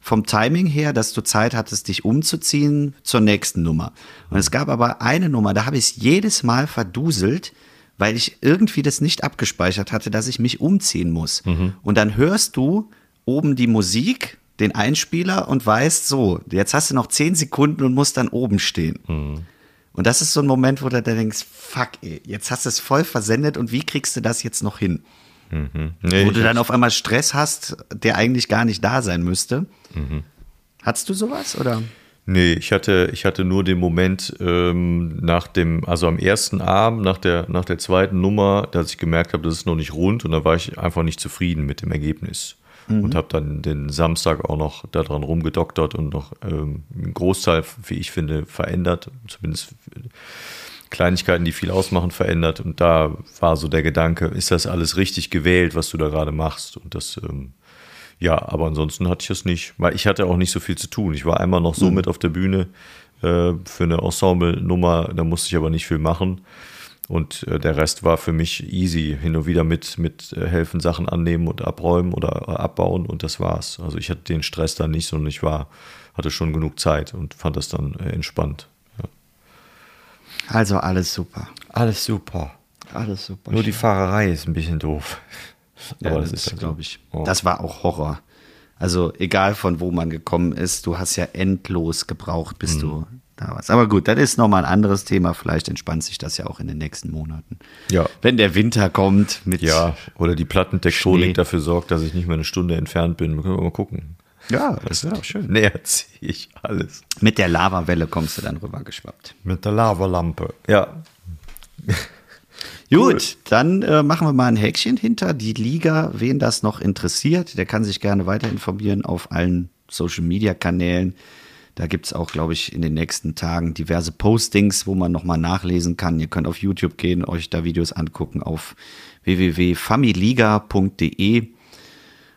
vom Timing her, dass du Zeit hattest, dich umzuziehen zur nächsten Nummer. Und es gab aber eine Nummer, da habe ich es jedes Mal verduselt, weil ich irgendwie das nicht abgespeichert hatte, dass ich mich umziehen muss. Und dann hörst du oben die Musik, den Einspieler und weißt so, jetzt hast du noch zehn Sekunden und musst dann oben stehen. Und das ist so ein Moment, wo du da denkst, fuck, ey, jetzt hast du es voll versendet und wie kriegst du das jetzt noch hin? Nee, Wo du dann auf einmal Stress hast, der eigentlich gar nicht da sein müsste. Hattest du sowas oder? Nee, ich hatte, ich hatte nur den Moment ähm, nach dem, also am ersten Abend, nach der, nach der zweiten Nummer, dass ich gemerkt habe, das ist noch nicht rund und da war ich einfach nicht zufrieden mit dem Ergebnis. Und habe dann den Samstag auch noch daran rumgedoktert und noch ähm, einen Großteil, wie ich finde, verändert. Zumindest Kleinigkeiten, die viel ausmachen, verändert. Und da war so der Gedanke, ist das alles richtig gewählt, was du da gerade machst? Und das, ähm, ja, aber ansonsten hatte ich es nicht, weil ich hatte auch nicht so viel zu tun. Ich war einmal noch so mit auf der Bühne äh, für eine Ensemble-Nummer, da musste ich aber nicht viel machen. Und äh, der Rest war für mich easy, hin und wieder mit, mit äh, helfen, Sachen annehmen und abräumen oder äh, abbauen und das war's. Also ich hatte den Stress dann nicht, sondern ich war, hatte schon genug Zeit und fand das dann entspannt. Ja. Also alles super. Alles super. Alles super. Nur die Fahrerei ist ein bisschen doof. Ja, Aber das, das ist ist, halt glaube ich. Oh. Das war auch Horror. Also egal von wo man gekommen ist, du hast ja endlos gebraucht, bis Mhm. du da warst. Aber gut, das ist nochmal ein anderes Thema. Vielleicht entspannt sich das ja auch in den nächsten Monaten. Ja. Wenn der Winter kommt mit Ja, oder die Plattentektonik Schnee. dafür sorgt, dass ich nicht mehr eine Stunde entfernt bin. Können wir mal gucken. Ja, das wäre auch schön. Näher ziehe ich alles. Mit der Lavawelle kommst du dann rübergeschwappt. Mit der Lavalampe. Ja. [LAUGHS] Gut, dann äh, machen wir mal ein Häkchen hinter die Liga. Wen das noch interessiert, der kann sich gerne weiter informieren auf allen Social-Media-Kanälen. Da gibt's auch, glaube ich, in den nächsten Tagen diverse Postings, wo man nochmal nachlesen kann. Ihr könnt auf YouTube gehen, euch da Videos angucken auf www.familiga.de.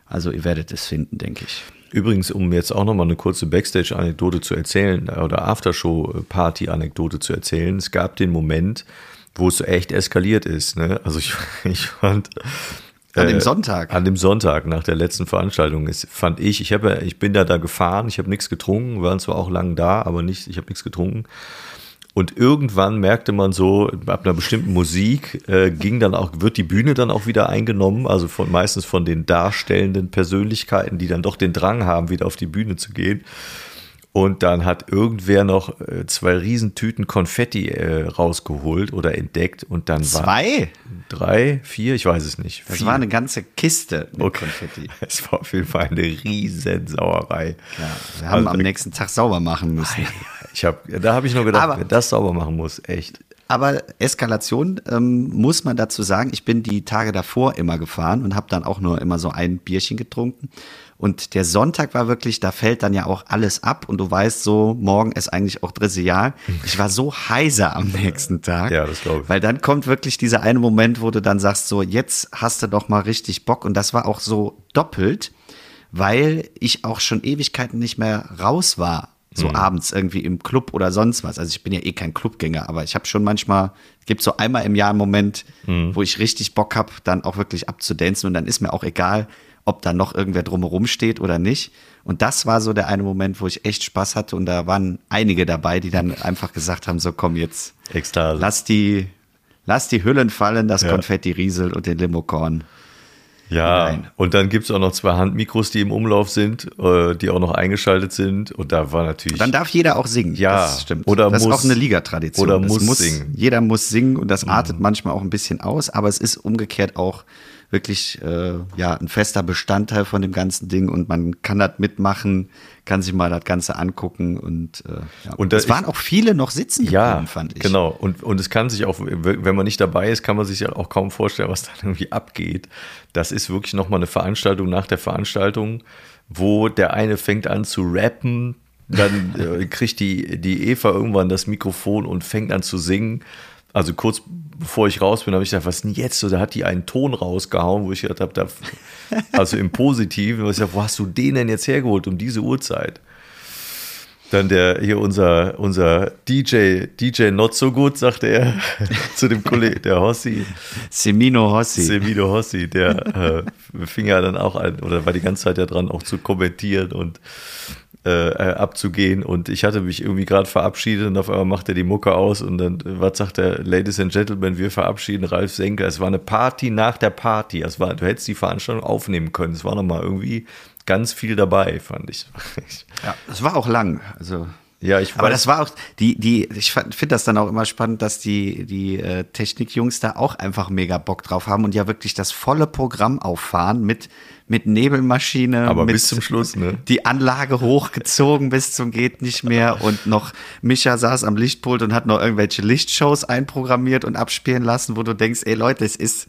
Also ihr werdet es finden, denke ich. Übrigens, um jetzt auch nochmal eine kurze Backstage-Anekdote zu erzählen äh, oder Aftershow-Party-Anekdote zu erzählen. Es gab den Moment, wo es echt eskaliert ist. Ne? Also ich, [LAUGHS] ich fand. An dem äh, Sonntag. An dem Sonntag nach der letzten Veranstaltung ist, fand ich, ich, habe, ja- ich bin da da gefahren, ich habe nichts getrunken, waren zwar auch lang da, aber nicht, ich habe nichts getrunken. Und irgendwann merkte man so, ab einer bestimmten Musik äh, ging dann auch, wird die Bühne dann auch wieder eingenommen, also von meistens von den darstellenden Persönlichkeiten, die dann doch den Drang haben, wieder auf die Bühne zu gehen. Und dann hat irgendwer noch äh, zwei Riesentüten Konfetti äh, rausgeholt oder entdeckt und dann war Zwei? drei, vier, ich weiß es nicht. Das vier. war eine ganze Kiste mit Okay. Konfetti. [LAUGHS] Es war auf jeden Fall eine riesen Sauerei. Ja, wir haben Also, am nächsten Tag sauber machen müssen. Ich hab, da habe ich nur gedacht, Aber- wer das sauber machen muss, echt. Aber Eskalation ähm, muss man dazu sagen. Ich bin die Tage davor immer gefahren und habe dann auch nur immer so ein Bierchen getrunken. Und der Sonntag war wirklich, da fällt dann ja auch alles ab und du weißt so, morgen ist eigentlich auch Dressial. Ich war so heiser am nächsten Tag. Ja, das glaub ich. Weil dann kommt wirklich dieser eine Moment, wo du dann sagst, so, jetzt hast du doch mal richtig Bock. Und das war auch so doppelt, weil ich auch schon Ewigkeiten nicht mehr raus war. So abends irgendwie im Club oder sonst was. Also ich bin ja eh kein Clubgänger, aber ich habe schon manchmal, gibt so einmal im Jahr einen Moment, wo ich richtig Bock habe, dann auch wirklich abzudancen und dann ist mir auch egal, ob da noch irgendwer drumherum steht oder nicht. Und das war so der eine Moment, wo ich echt Spaß hatte und da waren einige dabei, die dann einfach gesagt haben, so komm jetzt, Ekstase. lass die, lass die Hüllen fallen, das Ja. Konfetti rieselt und den Limokorn. Ja, Nein. und dann gibt es auch noch zwei Handmikros, die im Umlauf sind, äh, die auch noch eingeschaltet sind. Und da war natürlich. Dann darf jeder auch singen. Ja, das stimmt. oder das muss- ist auch eine Ligatradition. oder Das muss singen. Mhm. Jeder muss singen und das artet manchmal auch ein bisschen aus, aber es ist umgekehrt auch wirklich äh, ja ein fester Bestandteil von dem ganzen Ding und man kann das mitmachen, kann sich mal das Ganze angucken und äh, ja. Und es waren auch viele noch sitzen ja, geblieben, fand ich. genau. Und, und es kann sich auch, wenn man nicht dabei ist, kann man sich ja auch kaum vorstellen, was [LAUGHS] da irgendwie abgeht. Das ist wirklich nochmal eine Veranstaltung nach der Veranstaltung, wo der eine fängt an zu rappen, dann äh, [LAUGHS] kriegt die, die Eva irgendwann das Mikrofon und fängt an zu singen. Also kurz bevor ich raus bin, habe ich gedacht, was denn jetzt? So, da hat die einen Ton rausgehauen, wo ich gedacht habe, da, [LAUGHS] also im Positiven, wo ich gesagt, wo hast du den denn jetzt hergeholt um diese Uhrzeit? Dann der hier unser, unser DJ, DJ Not So Good, sagte er [LAUGHS] zu dem Kollegen, [LAUGHS] der Hossi. Semino Hossi. Semino Hossi, der äh, fing ja dann auch an, oder war die ganze Zeit ja dran, auch zu kommentieren und äh, abzugehen. Und ich hatte mich irgendwie gerade verabschiedet und auf einmal macht er die Mucke aus und dann, was sagt er, Ladies and Gentlemen, wir verabschieden Ralf Senker. Es war eine Party nach der Party. Es war, du hättest die Veranstaltung aufnehmen können. Es war nochmal irgendwie ganz viel dabei, fand ich. [LAUGHS] Ja, es war auch lang. Also ja, ich Aber das war auch, die, die, ich finde das dann auch immer spannend, dass die, die äh, Technikjungs da auch einfach mega Bock drauf haben und ja wirklich das volle Programm auffahren mit, mit Nebelmaschine. Aber mit, bis zum Schluss, ne? Die Anlage hochgezogen bis zum geht nicht mehr [LAUGHS] und noch Micha saß am Lichtpult und hat noch irgendwelche Lichtshows einprogrammiert und abspielen lassen, wo du denkst, ey Leute, es ist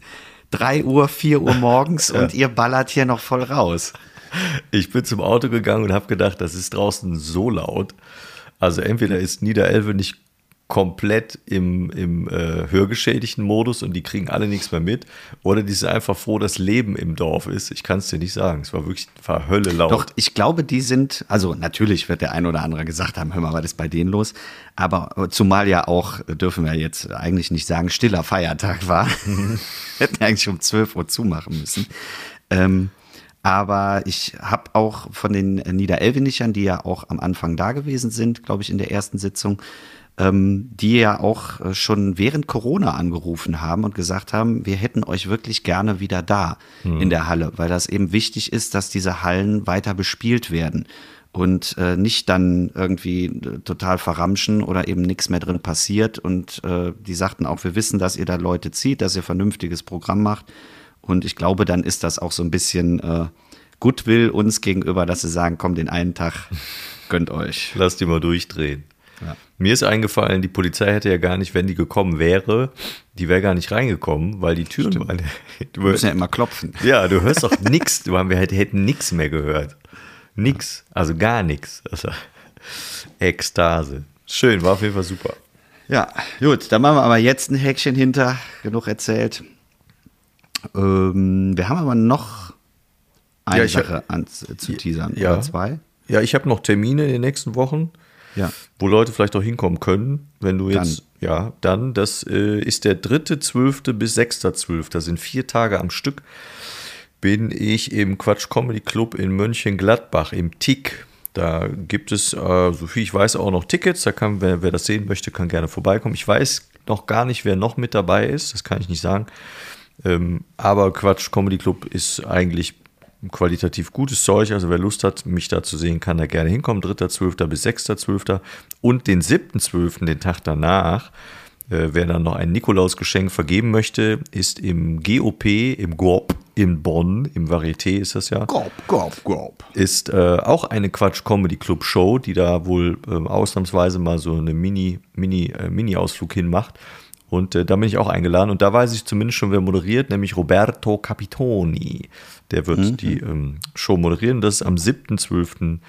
drei Uhr, vier Uhr morgens [LAUGHS] ja. und ihr ballert hier noch voll raus. Ich bin zum Auto gegangen und habe gedacht, das ist draußen so laut. Also entweder ist Niederelve nicht komplett im, im äh, hörgeschädigten Modus und die kriegen alle nichts mehr mit. Oder die sind einfach froh, dass Leben im Dorf ist. Ich kann es dir nicht sagen. Es war wirklich war Hölle laut. Doch, ich glaube, die sind, also natürlich wird der ein oder andere gesagt haben, hör mal, was ist bei denen los? Aber zumal ja auch, dürfen wir jetzt eigentlich nicht sagen, stiller Feiertag war. [LAUGHS] Hätten eigentlich um 12 Uhr zumachen müssen. Ähm, aber ich habe auch von den Niederelvinichern, die ja auch am Anfang da gewesen sind, glaube ich, in der ersten Sitzung, ähm, die ja auch äh, schon während Corona angerufen haben und gesagt haben, wir hätten euch wirklich gerne wieder da mhm. in der Halle, weil das eben wichtig ist, dass diese Hallen weiter bespielt werden und äh, nicht dann irgendwie äh, total verramschen oder eben nichts mehr drin passiert. Und äh, die sagten auch, wir wissen, dass ihr da Leute zieht, dass ihr vernünftiges Programm macht. Und ich glaube, dann ist das auch so ein bisschen äh, Goodwill uns gegenüber, dass sie sagen, komm, den einen Tag gönnt euch. Lasst die mal durchdrehen. Ja. Mir ist eingefallen, die Polizei hätte ja gar nicht, wenn die gekommen wäre, die wäre gar nicht reingekommen, weil die Türen Stimmt. waren. [LAUGHS] Du musst ja immer klopfen. Ja, du hörst doch nichts. Wir hätten nichts mehr gehört. Nix. Also gar nichts. Also, [LAUGHS] Ekstase. Schön, war auf jeden Fall super. Ja, gut, dann machen wir aber jetzt ein Häkchen hinter. Genug erzählt. Ähm, wir haben aber noch eine ja, Sache hab, an, zu teasern. Ja, zwei. Ja, ich habe noch Termine in den nächsten Wochen, ja. wo Leute vielleicht auch hinkommen können. Wenn du jetzt, dann. ja, dann, das äh, ist der 3.12. bis 6.12. Das sind vier Tage am Stück. Bin ich im Quatsch Comedy Club in Mönchengladbach im Tick. Da gibt es, äh, so viel ich weiß, auch noch Tickets. Da kann, wer, wer das sehen möchte, kann gerne vorbeikommen. Ich weiß noch gar nicht, wer noch mit dabei ist. Das kann ich nicht sagen. Ähm, aber Quatsch Comedy Club ist eigentlich qualitativ gutes Zeug. Also wer Lust hat, mich da zu sehen, kann da gerne hinkommen. 3.12. bis 6.12. Und den 7.12., den Tag danach, äh, wer dann noch ein Nikolausgeschenk vergeben möchte, ist im GOP, im GOP in Bonn, im Varieté ist das ja. GOP, GOP, GOP. Ist äh, auch eine Quatsch Comedy Club Show, die da wohl äh, ausnahmsweise mal so eine Mini, Mini, äh, Mini-Ausflug hinmacht. Und äh, da bin ich auch eingeladen. Und da weiß ich zumindest schon, wer moderiert, nämlich Roberto Capitoni. Der wird mhm. die ähm, Show moderieren. Das ist am 7.12.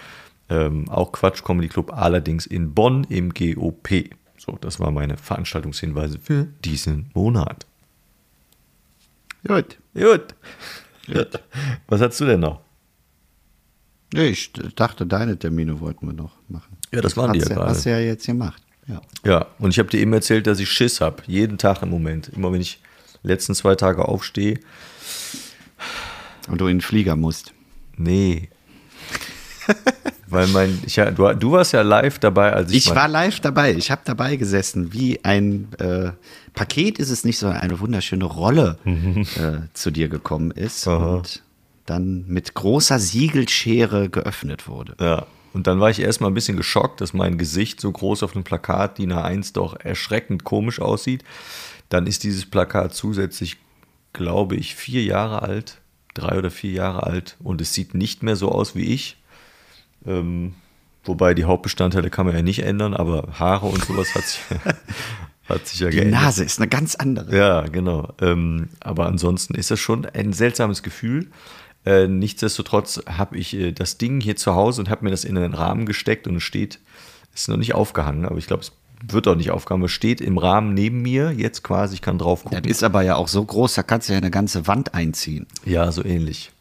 Ähm, auch Quatsch Comedy Club, allerdings in Bonn im GOP. So, das war meine Veranstaltungshinweise für diesen Monat. Gut. Gut. Gut. [LAUGHS] Was hast du denn noch? Ich dachte, deine Termine wollten wir noch machen. Ja, das waren die ja gerade. Hast du ja jetzt gemacht. Ja. ja, und ich habe dir eben erzählt, dass ich Schiss habe. Jeden Tag im Moment. Immer wenn ich letzten zwei Tage aufstehe. Und du in den Flieger musst. Nee. Weil mein, ich, du, du warst ja live dabei, als ich. Ich war live dabei. Ich habe dabei gesessen, wie ein äh, Paket ist es nicht, sondern eine wunderschöne Rolle äh, zu dir gekommen ist Aha. und dann mit großer Siegelschere geöffnet wurde. Ja. Und dann war ich erstmal ein bisschen geschockt, dass mein Gesicht so groß auf dem Plakat DIN A1 doch erschreckend komisch aussieht. Dann ist dieses Plakat zusätzlich, glaube ich, vier Jahre alt, drei oder vier Jahre alt und es sieht nicht mehr so aus wie ich. Ähm, wobei die Hauptbestandteile kann man ja nicht ändern, aber Haare und sowas hat sich, [LAUGHS] hat sich ja die geändert. Die Nase ist eine ganz andere. Ja, genau. Ähm, aber ansonsten ist das schon ein seltsames Gefühl. Äh, nichtsdestotrotz habe ich äh, das Ding hier zu Hause und habe mir das in einen Rahmen gesteckt und es steht, ist noch nicht aufgehangen, aber ich glaube, es wird auch nicht. Es steht im Rahmen neben mir jetzt quasi, ich kann drauf gucken. Das ist aber ja auch so groß, da kannst du ja eine ganze Wand einziehen. Ja, so ähnlich.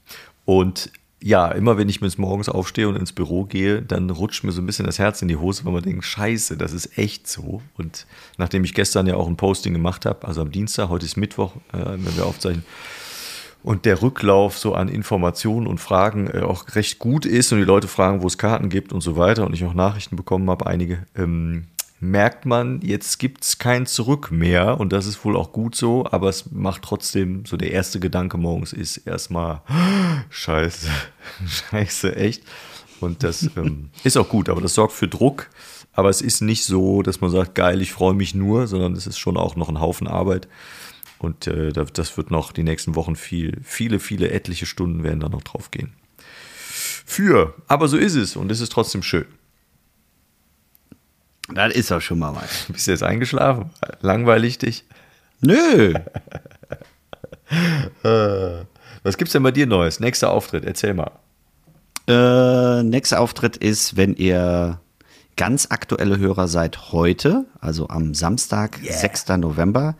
Und ja, immer wenn ich mir morgens aufstehe und ins Büro gehe, dann rutscht mir so ein bisschen das Herz in die Hose, weil man denkt, scheiße, das ist echt so. Und nachdem ich gestern ja auch ein Posting gemacht habe, also am Dienstag, heute ist Mittwoch, äh, wenn wir aufzeichnen, und der Rücklauf so an Informationen und Fragen äh, auch recht gut ist und die Leute fragen, wo es Karten gibt und so weiter und ich auch Nachrichten bekommen habe, einige, ähm, merkt man, jetzt gibt es kein Zurück mehr und das ist wohl auch gut so, aber es macht trotzdem, so der erste Gedanke morgens ist erstmal, [GASPS] scheiße, [LAUGHS] scheiße, echt. Und das [LAUGHS] ähm, ist auch gut, aber das sorgt für Druck. Aber es ist nicht so, dass man sagt, geil, ich freue mich nur, sondern es ist schon auch noch ein Haufen Arbeit. Und äh, das wird noch die nächsten Wochen viel, viele, viele etliche Stunden werden da noch drauf gehen. Für, aber so ist es und es ist trotzdem schön. Das ist auch schon mal was. [LAUGHS] Bist du jetzt eingeschlafen? Langweilig dich? Nö. [LAUGHS] Was gibt's denn bei dir Neues? Nächster Auftritt, erzähl mal. Äh, nächster Auftritt ist, wenn ihr ganz aktuelle Hörer seid, heute, also am Samstag, 6. November,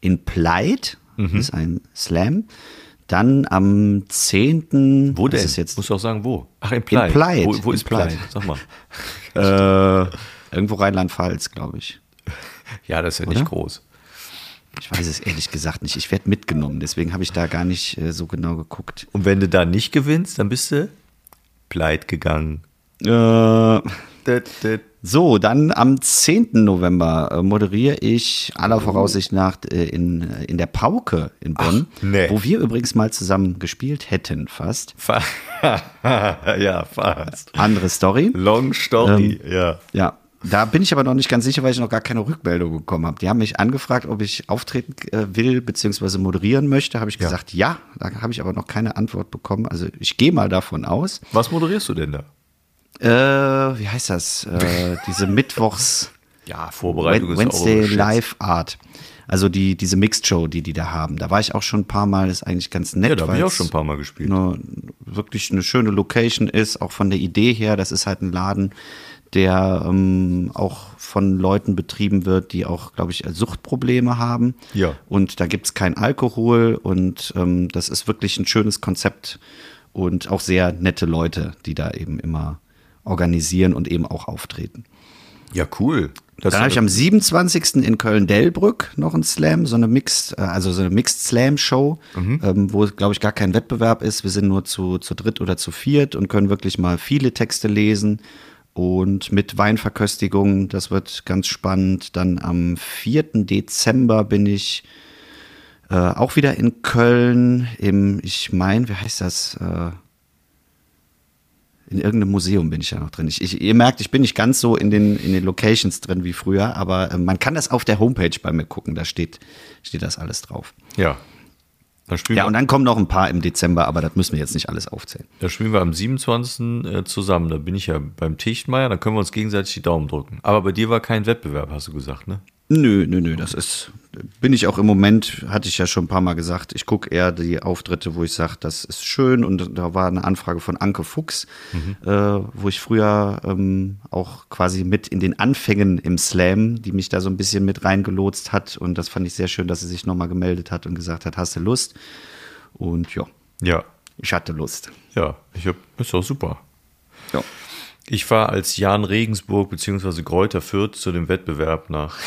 in Pleit. Das ist ein Slam. Dann am 10. Wo denn? Ist jetzt Musst du auch sagen, wo? Ach, in Pleit. Pleit. Wo, wo In ist Pleit? Pleit. Sag mal. [LAUGHS] äh, irgendwo Rheinland-Pfalz, glaube ich. [LAUGHS] Ja, das ist ja Oder? nicht groß. Ich weiß es ehrlich gesagt nicht. Ich werde mitgenommen, deswegen habe ich da gar nicht äh, so genau geguckt. Und wenn du da nicht gewinnst, dann bist du Pleit gegangen. Äh. So, dann am 10. November äh, moderiere ich aller Voraussicht nach äh, in, äh, in der Pauke in Bonn, Ach, nee. wo wir übrigens mal zusammen gespielt hätten fast. Fa- [LAUGHS] ja, fast. Andere Story. Long Story, ja. Ja, da bin ich aber noch nicht ganz sicher, weil ich noch gar keine Rückmeldung bekommen habe. Die haben mich angefragt, ob ich auftreten äh, will bzw. moderieren möchte. Habe ich gesagt, ja. Da habe ich aber noch keine Antwort bekommen. Also ich gehe mal davon aus. Was moderierst du denn da? Äh, wie heißt das? Äh, [LAUGHS] diese Mittwochs... Ja, Vorbereitung Wednesday. Live Art. Also die, diese Mixed Show, die die da haben. Da war ich auch schon ein paar Mal, ist eigentlich ganz nett. Ja, da habe ich auch schon ein paar Mal gespielt. Eine, wirklich eine schöne Location ist, auch von der Idee her. Das ist halt ein Laden, der ähm, auch von Leuten betrieben wird, die auch, glaube ich, Suchtprobleme haben. Ja. Und da gibt's kein Alkohol und ähm, das ist wirklich ein schönes Konzept und auch sehr nette Leute, die da eben immer organisieren und eben auch auftreten. Ja, cool. Das Dann habe ich am 27. in Köln-Delbrück noch ein Slam, so eine Mixed, äh, also so eine Mixed Slam Show, ähm, wo glaube ich gar kein Wettbewerb ist. Wir sind nur zu, zu dritt oder zu viert und können wirklich mal viele Texte lesen und mit Weinverköstigung. Das wird ganz spannend. Dann am 4. Dezember bin ich äh, auch wieder in Köln im, ich meine, wie heißt das? Äh, in irgendeinem Museum bin ich ja noch drin. Ich, ich, ihr merkt, ich bin nicht ganz so in den, in den Locations drin wie früher, aber äh, man kann das auf der Homepage bei mir gucken, da steht, steht das alles drauf. Ja. Ja, und dann kommen noch ein paar im Dezember, aber das müssen wir jetzt nicht alles aufzählen. da spielen wir am 27. äh, zusammen. Da bin ich ja beim Tichtmeier, da können wir uns gegenseitig die Daumen drücken. Aber bei dir war kein Wettbewerb, hast du gesagt, ne? Nö, nö, nö, das ist, bin ich auch im Moment, hatte ich ja schon ein paar Mal gesagt, ich gucke eher die Auftritte, wo ich sage, das ist schön und da war eine Anfrage von Anke Fuchs, äh, wo ich früher ähm, auch quasi mit in den Anfängen im Slam, die mich da so ein bisschen mit reingelotst hat und das fand ich sehr schön, dass sie sich nochmal gemeldet hat und gesagt hat, hast du Lust? Und ja, Ja. ich hatte Lust. Ja, ich hab, ist doch super. Ja. Ich fahre als Jan Regensburg bzw. Kräuter Fürth zu dem Wettbewerb nach,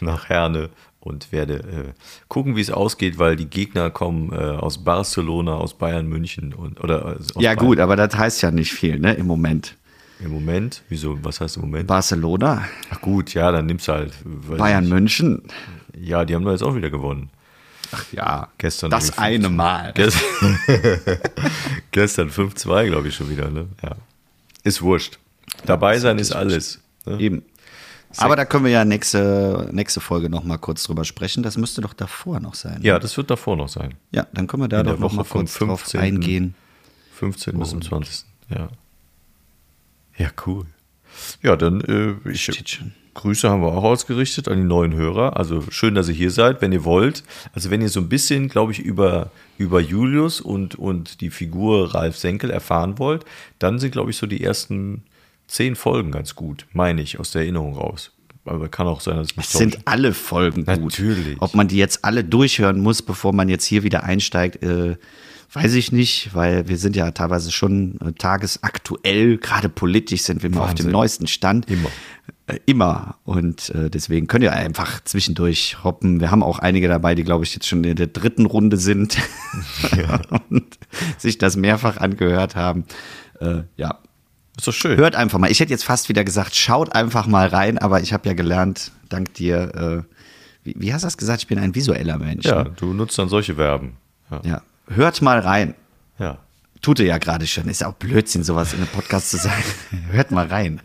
nach Herne und werde äh, gucken, wie es ausgeht, weil die Gegner kommen äh, aus Barcelona, aus Bayern, München und oder äh, Ja Bayern. gut, aber das heißt ja nicht viel, ne, im Moment. Im Moment, wieso? Was heißt im Moment? Barcelona, Ach gut, ja, dann nimmst du halt. Bayern ich München. nicht. Ja, die haben doch jetzt auch wieder gewonnen. Ja, Gestern das eine Mal. [LAUGHS] Gestern, gestern 5-2, glaube ich, schon wieder. Ne? Ja. Ist wurscht. Dabei sein ist alles. Ne? Eben. Aber da können wir ja nächste, nächste Folge noch mal kurz drüber sprechen. Das müsste doch davor noch sein. Ja, das wird davor noch sein. Ja, dann können wir da In doch noch Woche mal kurz drauf 15.. eingehen. 15. bis zum 20. Ja. Ja, cool. Ja, dann äh, ich. Grüße haben wir auch ausgerichtet an die neuen Hörer. Also schön, dass ihr hier seid, wenn ihr wollt. Also wenn ihr so ein bisschen, glaube ich, über, über Julius und, und die Figur Ralf Senkel erfahren wollt, dann sind, glaube ich, so die ersten zehn Folgen ganz gut, meine ich, aus der Erinnerung raus. Aber kann auch sein, dass ich mich Es sind alle Folgen gut. Natürlich. Ob man die jetzt alle durchhören muss, bevor man jetzt hier wieder einsteigt, äh, Weiß ich nicht, weil wir sind ja teilweise schon äh, tagesaktuell, gerade politisch sind wir immer auf dem neuesten Stand. Immer. Äh, immer. Und äh, deswegen könnt ihr einfach zwischendurch hoppen. Wir haben auch einige dabei, die, glaube ich, jetzt schon in der dritten Runde sind [LAUGHS] [LAUGHS] und sich das mehrfach angehört haben. Äh, ja, Ist doch schön. hört einfach mal. Ich hätte jetzt fast wieder gesagt, schaut einfach mal rein, aber ich habe ja gelernt, dank dir, äh, wie, wie hast du das gesagt? Ich bin ein visueller Mensch. ja, ne? du nutzt dann solche Verben. Ja. ja. Hört mal rein. ja. Tut ihr ja gerade schon. Ist ja auch Blödsinn, sowas in einem Podcast zu sagen. [LAUGHS] Hört mal rein.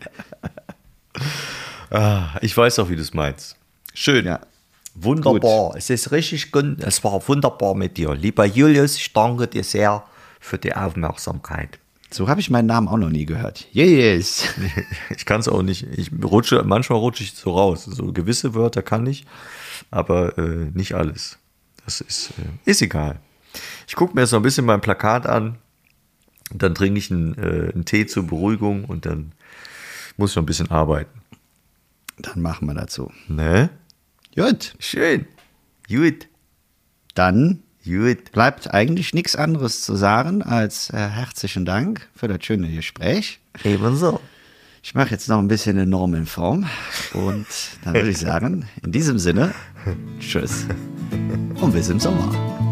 Ah, ich weiß auch, wie du es meinst. Schön. Ja. Wunderbar. Es ist richtig gut. Es war wunderbar mit dir. Lieber Julius, ich danke dir sehr für die Aufmerksamkeit. So habe ich meinen Namen auch noch nie gehört. Yes. [LAUGHS] Ich kann es auch nicht. Ich rutsche, manchmal rutsche ich so raus. So gewisse Wörter kann ich, aber äh, nicht alles. Das ist, äh, ist egal. Ich gucke mir jetzt noch ein bisschen mein Plakat an. Dann trinke ich einen, äh, einen Tee zur Beruhigung und dann muss ich noch ein bisschen arbeiten. Dann machen wir dazu. Ne? Gut. Schön. Gut. Dann Gut. bleibt eigentlich nichts anderes zu sagen als äh, herzlichen Dank für das schöne Gespräch. Ebenso. Ich mache jetzt noch ein bisschen eine Normenform und dann würde ich [LAUGHS] sagen, in diesem Sinne, tschüss und bis im Sommer.